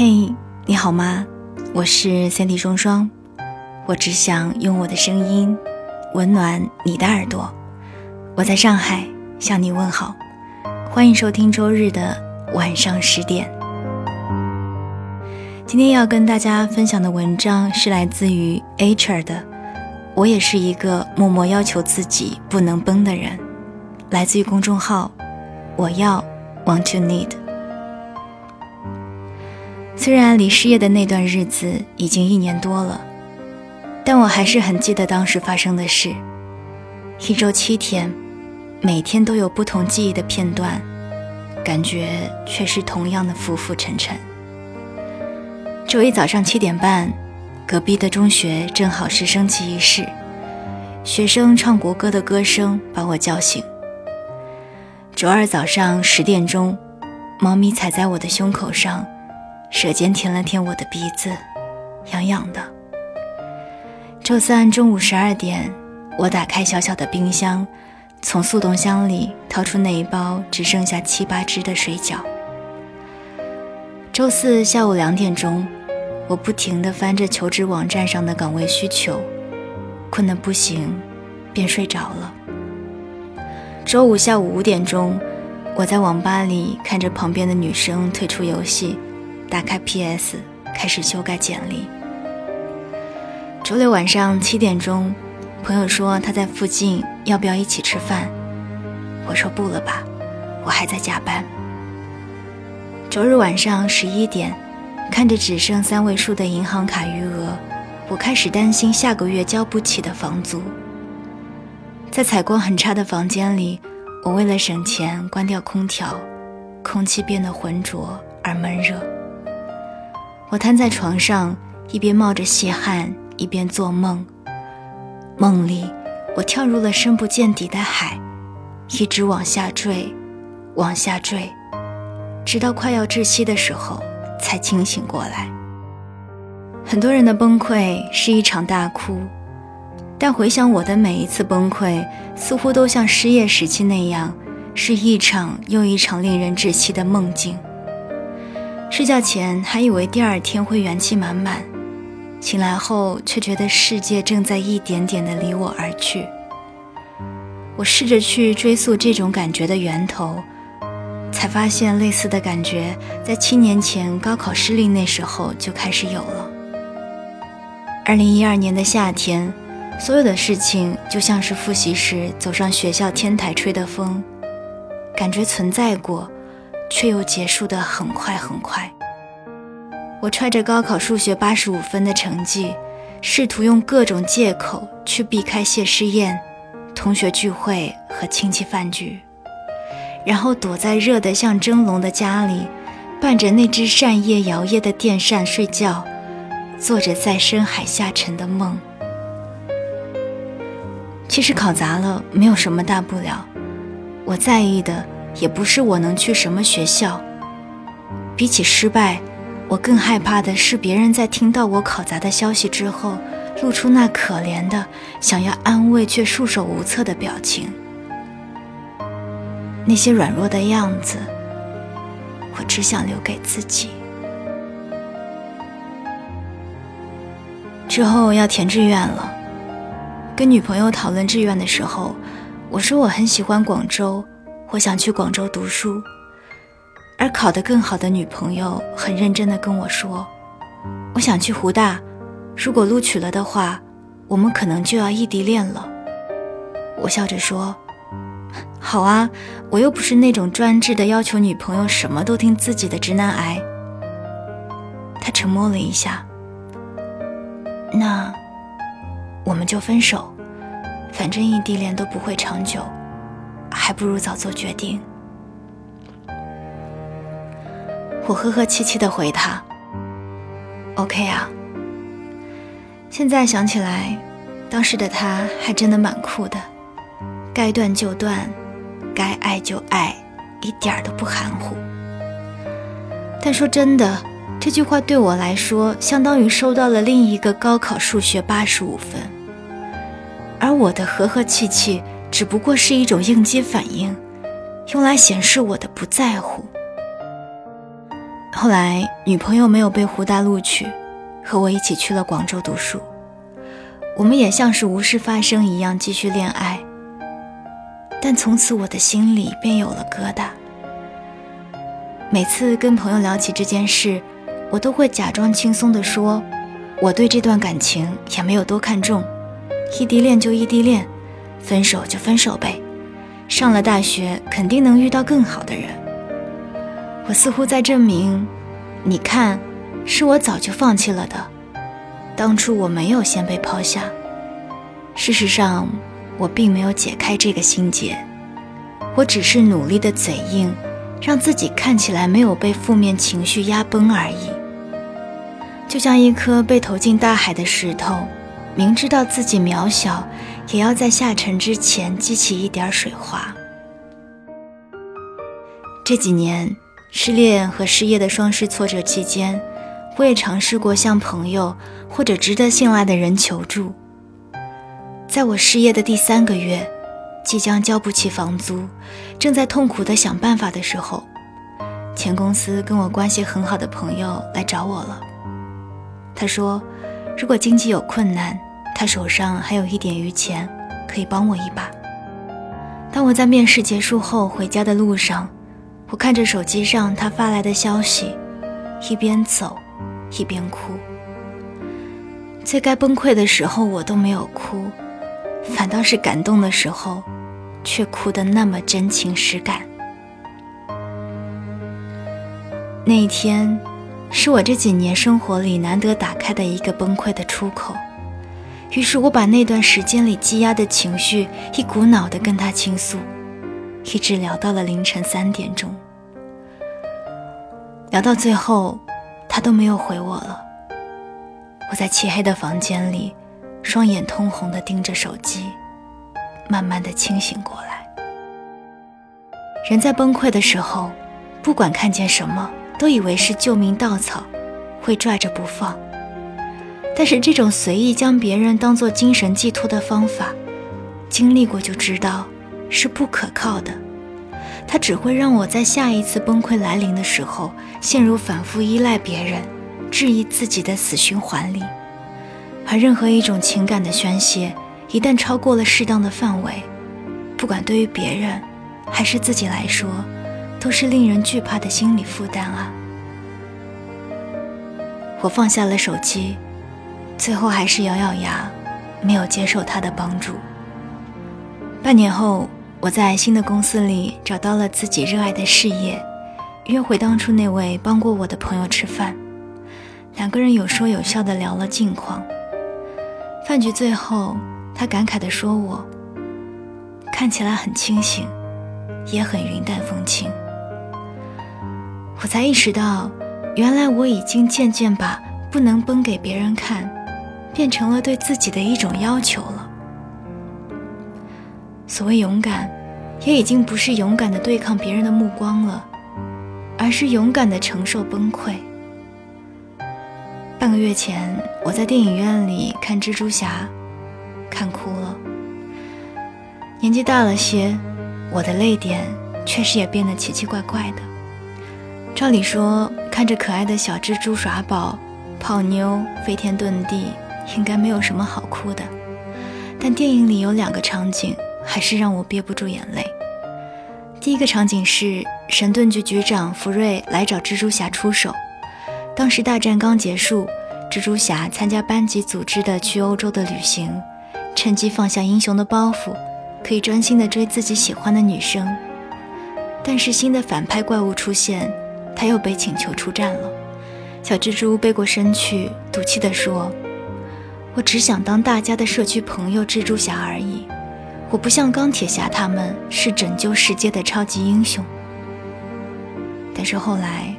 嘿，你好吗？我是三 D 双双，我只想用我的声音温暖你的耳朵。我在上海向你问好，欢迎收听周日的晚上十点。今天要跟大家分享的文章是来自于 H r 的，我也是一个默默要求自己不能崩的人，来自于公众号我要 Want to Need。虽然离失业的那段日子已经一年多了，但我还是很记得当时发生的事。一周七天，每天都有不同记忆的片段，感觉却是同样的浮浮沉沉。周一早上七点半，隔壁的中学正好是升旗仪式，学生唱国歌的歌声把我叫醒。周二早上十点钟，猫咪踩在我的胸口上。舌尖舔了舔我的鼻子，痒痒的。周三中午十二点，我打开小小的冰箱，从速冻箱里掏出那一包只剩下七八只的水饺。周四下午两点钟，我不停地翻着求职网站上的岗位需求，困得不行，便睡着了。周五下午五点钟，我在网吧里看着旁边的女生退出游戏。打开 PS，开始修改简历。周六晚上七点钟，朋友说他在附近，要不要一起吃饭？我说不了吧，我还在加班。周日晚上十一点，看着只剩三位数的银行卡余额，我开始担心下个月交不起的房租。在采光很差的房间里，我为了省钱关掉空调，空气变得浑浊而闷热。我瘫在床上，一边冒着细汗，一边做梦。梦里，我跳入了深不见底的海，一直往下坠，往下坠，直到快要窒息的时候才清醒过来。很多人的崩溃是一场大哭，但回想我的每一次崩溃，似乎都像失业时期那样，是一场又一场令人窒息的梦境。睡觉前还以为第二天会元气满满，醒来后却觉得世界正在一点点的离我而去。我试着去追溯这种感觉的源头，才发现类似的感觉在七年前高考失利那时候就开始有了。二零一二年的夏天，所有的事情就像是复习时走上学校天台吹的风，感觉存在过。却又结束得很快很快。我揣着高考数学八十五分的成绩，试图用各种借口去避开谢师宴、同学聚会和亲戚饭局，然后躲在热得像蒸笼的家里，伴着那只扇叶摇曳的电扇睡觉，做着在深海下沉的梦。其实考砸了没有什么大不了，我在意的。也不是我能去什么学校。比起失败，我更害怕的是别人在听到我考砸的消息之后，露出那可怜的想要安慰却束手无策的表情。那些软弱的样子，我只想留给自己。之后要填志愿了，跟女朋友讨论志愿的时候，我说我很喜欢广州。我想去广州读书，而考得更好的女朋友很认真地跟我说：“我想去湖大，如果录取了的话，我们可能就要异地恋了。”我笑着说：“好啊，我又不是那种专制的要求女朋友什么都听自己的直男癌。”他沉默了一下，那我们就分手，反正异地恋都不会长久。还不如早做决定。我和和气气的回他：“OK 啊。”现在想起来，当时的他还真的蛮酷的，该断就断，该爱就爱，一点儿都不含糊。但说真的，这句话对我来说，相当于收到了另一个高考数学八十五分，而我的和和气气。只不过是一种应激反应，用来显示我的不在乎。后来女朋友没有被湖大录取，和我一起去了广州读书。我们也像是无事发生一样继续恋爱，但从此我的心里便有了疙瘩。每次跟朋友聊起这件事，我都会假装轻松地说：“我对这段感情也没有多看重，异地恋就异地恋，分手就分手呗。上了大学肯定能遇到更好的人。”我似乎在证明，你看，是我早就放弃了的。当初我没有先被抛下。事实上，我并没有解开这个心结，我只是努力的嘴硬。让自己看起来没有被负面情绪压崩而已，就像一颗被投进大海的石头，明知道自己渺小，也要在下沉之前激起一点水花。这几年失恋和失业的双失挫折期间，我也尝试过向朋友或者值得信赖的人求助。在我失业的第三个月。即将交不起房租，正在痛苦的想办法的时候，前公司跟我关系很好的朋友来找我了。他说，如果经济有困难，他手上还有一点余钱，可以帮我一把。当我在面试结束后回家的路上，我看着手机上他发来的消息，一边走，一边哭。最该崩溃的时候，我都没有哭，反倒是感动的时候。却哭得那么真情实感。那一天，是我这几年生活里难得打开的一个崩溃的出口。于是我把那段时间里积压的情绪一股脑地跟他倾诉，一直聊到了凌晨三点钟。聊到最后，他都没有回我了。我在漆黑的房间里，双眼通红地盯着手机。慢慢的清醒过来。人在崩溃的时候，不管看见什么，都以为是救命稻草，会拽着不放。但是这种随意将别人当做精神寄托的方法，经历过就知道是不可靠的。它只会让我在下一次崩溃来临的时候，陷入反复依赖别人、质疑自己的死循环里。而任何一种情感的宣泄。一旦超过了适当的范围，不管对于别人还是自己来说，都是令人惧怕的心理负担啊！我放下了手机，最后还是咬咬牙，没有接受他的帮助。半年后，我在新的公司里找到了自己热爱的事业，约回当初那位帮过我的朋友吃饭，两个人有说有笑的聊了近况。饭局最后。他感慨地说：“我看起来很清醒，也很云淡风轻。”我才意识到，原来我已经渐渐把不能崩给别人看，变成了对自己的一种要求了。所谓勇敢，也已经不是勇敢的对抗别人的目光了，而是勇敢的承受崩溃。半个月前，我在电影院里看蜘蛛侠。看哭了，年纪大了些，我的泪点确实也变得奇奇怪怪的。照理说，看着可爱的小蜘蛛耍宝、泡妞、飞天遁地，应该没有什么好哭的。但电影里有两个场景，还是让我憋不住眼泪。第一个场景是神盾局局长福瑞来找蜘蛛侠出手，当时大战刚结束，蜘蛛侠参加班级组织的去欧洲的旅行。趁机放下英雄的包袱，可以专心的追自己喜欢的女生。但是新的反派怪物出现，他又被请求出战了。小蜘蛛背过身去，赌气地说：“我只想当大家的社区朋友，蜘蛛侠而已。我不像钢铁侠他们是拯救世界的超级英雄。”但是后来，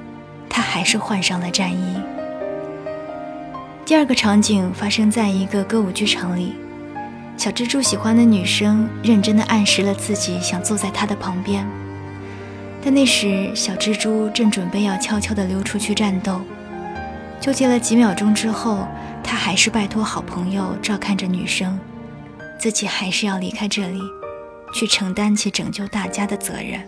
他还是换上了战衣。第二个场景发生在一个歌舞剧场里。小蜘蛛喜欢的女生认真的暗示了自己想坐在他的旁边，但那时小蜘蛛正准备要悄悄地溜出去战斗，纠结了几秒钟之后，他还是拜托好朋友照看着女生，自己还是要离开这里，去承担起拯救大家的责任。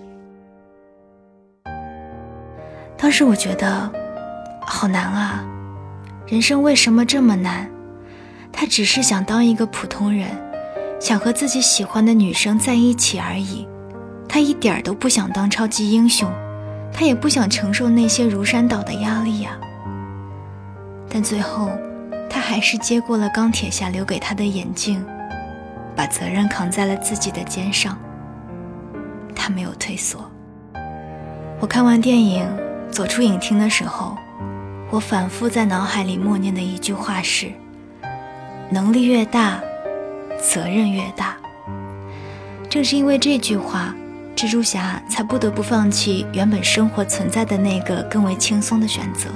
当时我觉得好难啊！人生为什么这么难？他只是想当一个普通人，想和自己喜欢的女生在一起而已。他一点儿都不想当超级英雄，他也不想承受那些如山倒的压力呀。但最后，他还是接过了钢铁侠留给他的眼镜，把责任扛在了自己的肩上。他没有退缩。我看完电影，走出影厅的时候，我反复在脑海里默念的一句话是：能力越大，责任越大。正是因为这句话，蜘蛛侠才不得不放弃原本生活存在的那个更为轻松的选择。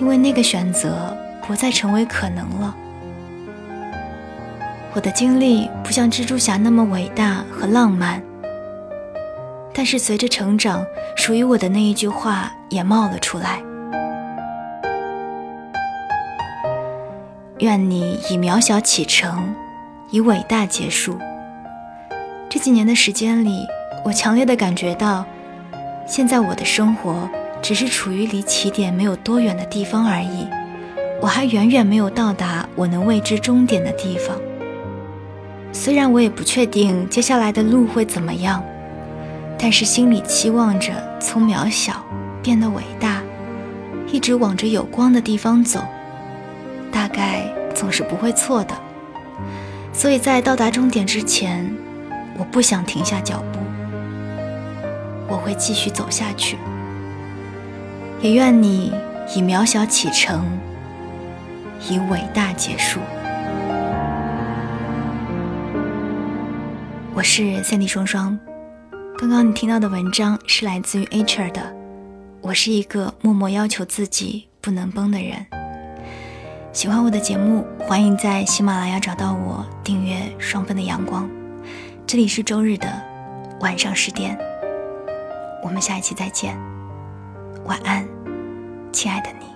因为那个选择不再成为可能了。我的经历不像蜘蛛侠那么伟大和浪漫，但是随着成长，属于我的那一句话也冒了出来：愿你以渺小启程，以伟大结束。这几年的时间里，我强烈的感觉到，现在我的生活。只是处于离起点没有多远的地方而已，我还远远没有到达我能为之终点的地方。虽然我也不确定接下来的路会怎么样，但是心里期望着从渺小变得伟大，一直往着有光的地方走，大概总是不会错的。所以在到达终点之前，我不想停下脚步，我会继续走下去。也愿你以渺小启程，以伟大结束。我是三 D 双双，刚刚你听到的文章是来自于 H r 的。我是一个默默要求自己不能崩的人。喜欢我的节目，欢迎在喜马拉雅找到我，订阅双份的阳光。这里是周日的晚上十点，我们下一期再见。晚安，亲爱的你。